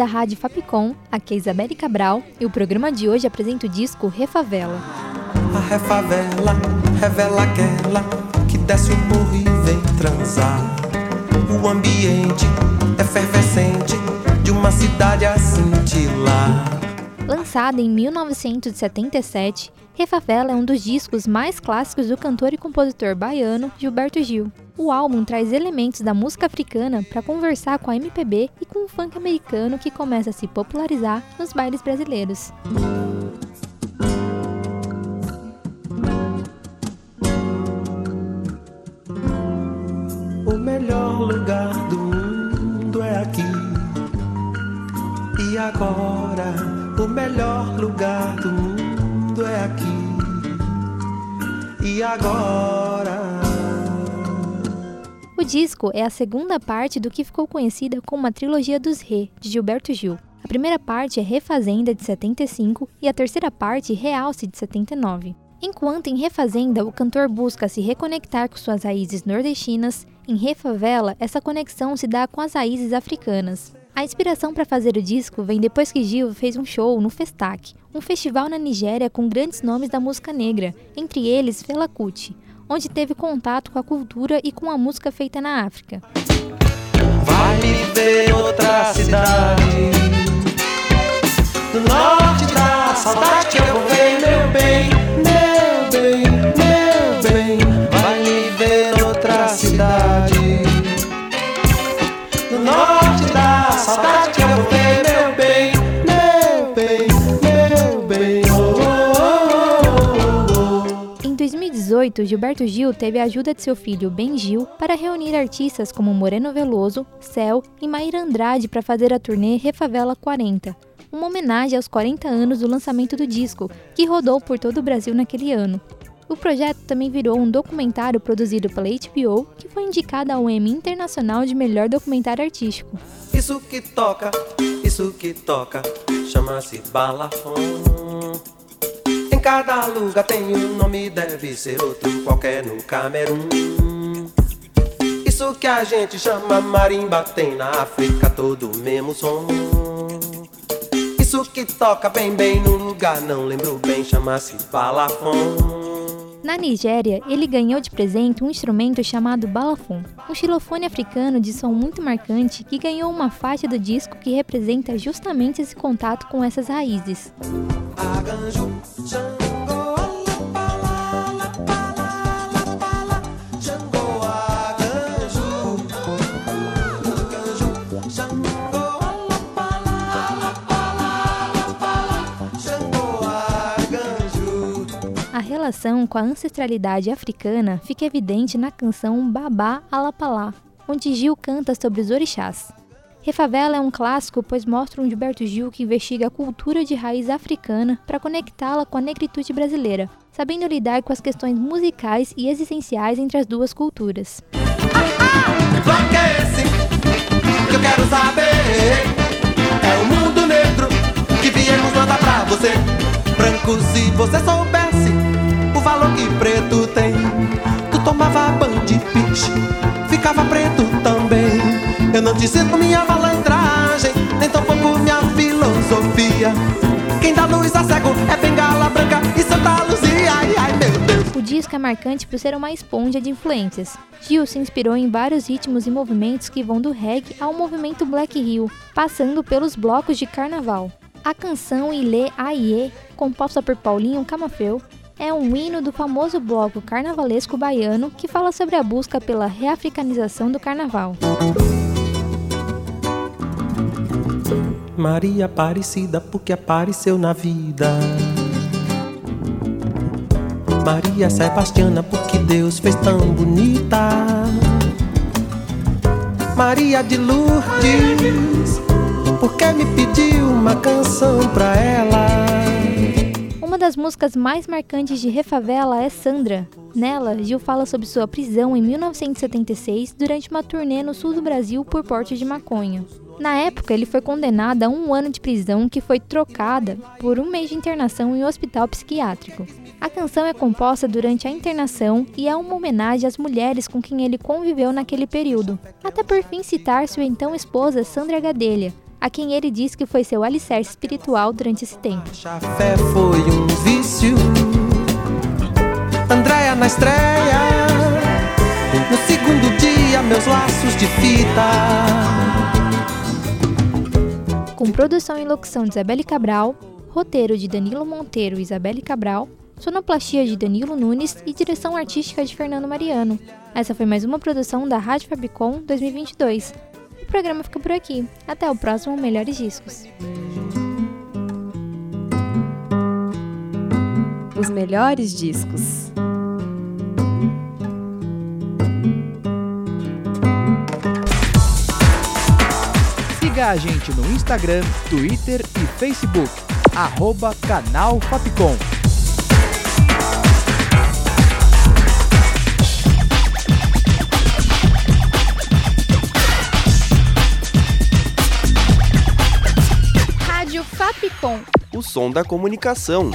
Da Rádio Fapcom, aqui é Isabelle Cabral e o programa de hoje apresenta o disco Refavela. A refavela revela aquela que desce o morro e vem transar. O ambiente efervescente de uma cidade a cintilar. Lançada em 1977, Refavela é um dos discos mais clássicos do cantor e compositor baiano Gilberto Gil. O álbum traz elementos da música africana para conversar com a MPB e com o funk americano que começa a se popularizar nos bailes brasileiros. O melhor lugar do mundo é aqui. E agora, o melhor lugar do mundo é aqui. E agora. Disco é a segunda parte do que ficou conhecida como a trilogia dos Rê, de Gilberto Gil. A primeira parte é Refazenda, de 75, e a terceira parte, Realce, de 79. Enquanto em Refazenda o cantor busca se reconectar com suas raízes nordestinas, em Refavela essa conexão se dá com as raízes africanas. A inspiração para fazer o disco vem depois que Gil fez um show no Festac, um festival na Nigéria com grandes nomes da música negra, entre eles Fela Kuti, onde teve contato com a cultura e com a música feita na África. Vai me ver outra cidade. No norte da saudade eu vou ver meu bem, meu bem, meu bem. Vai me ver outra cidade. No norte da saudade eu 2018, Gilberto Gil teve a ajuda de seu filho Ben Gil para reunir artistas como Moreno Veloso, Céu e Maíra Andrade para fazer a turnê Refavela 40, uma homenagem aos 40 anos do lançamento do disco, que rodou por todo o Brasil naquele ano. O projeto também virou um documentário produzido pela HBO, que foi indicado ao Emmy Internacional de Melhor Documentário Artístico. Isso que toca, isso que toca, chama-se balafon. Cada lugar tem um nome, deve ser outro qualquer no Camerun. Isso que a gente chama marimba tem na África todo o mesmo som. Isso que toca bem bem no lugar, não lembro bem, chama-se balafon. Na Nigéria, ele ganhou de presente um instrumento chamado balafon, um xilofone africano de som muito marcante que ganhou uma faixa do disco que representa justamente esse contato com essas raízes. A relação com a ancestralidade africana fica evidente na canção Babá Alapalá, onde Gil canta sobre os orixás. Refavela é um clássico pois mostra um Gilberto Gil que investiga a cultura de raiz africana para conectá-la com a negritude brasileira, sabendo lidar com as questões musicais e existenciais entre as duas culturas. Que bloco que preto tem. Tu tomava banho de peixe, ficava preto também. Eu não te sinto minha malandragem, nem tampouco minha filosofia. Quem dá luz a cego é bengala branca e Santa Luzia. Ai, ai, meu Deus. O disco é marcante por ser uma esponja de influências. Gil se inspirou em vários ritmos e movimentos que vão do reggae ao movimento Black Hill, passando pelos blocos de carnaval. A canção Ilê Aie, composta por Paulinho Camafeu, é um hino do famoso bloco carnavalesco baiano que fala sobre a busca pela reafricanização do carnaval. Maria Aparecida, porque apareceu na vida. Maria Sebastiana, porque Deus fez tão bonita. Maria de Lourdes, porque me pediu uma canção pra ela das músicas mais marcantes de Refavela é Sandra. Nela, Gil fala sobre sua prisão em 1976 durante uma turnê no sul do Brasil por porte de maconha. Na época, ele foi condenado a um ano de prisão que foi trocada por um mês de internação em um hospital psiquiátrico. A canção é composta durante a internação e é uma homenagem às mulheres com quem ele conviveu naquele período, até por fim citar sua então esposa Sandra Gadelha, a quem ele diz que foi seu alicerce espiritual durante esse tempo. Chafé foi um vício. Andréia na estreia. No segundo dia, meus laços de fita. Com produção e locução de Isabelle Cabral, roteiro de Danilo Monteiro e Isabelle Cabral, sonoplastia de Danilo Nunes e direção artística de Fernando Mariano. Essa foi mais uma produção da Rádio Fabicon 2022 programa fica por aqui. Até o próximo Melhores Discos. Os melhores discos. Siga a gente no Instagram, Twitter e Facebook. Arroba Canal Fapcom. Som da comunicação.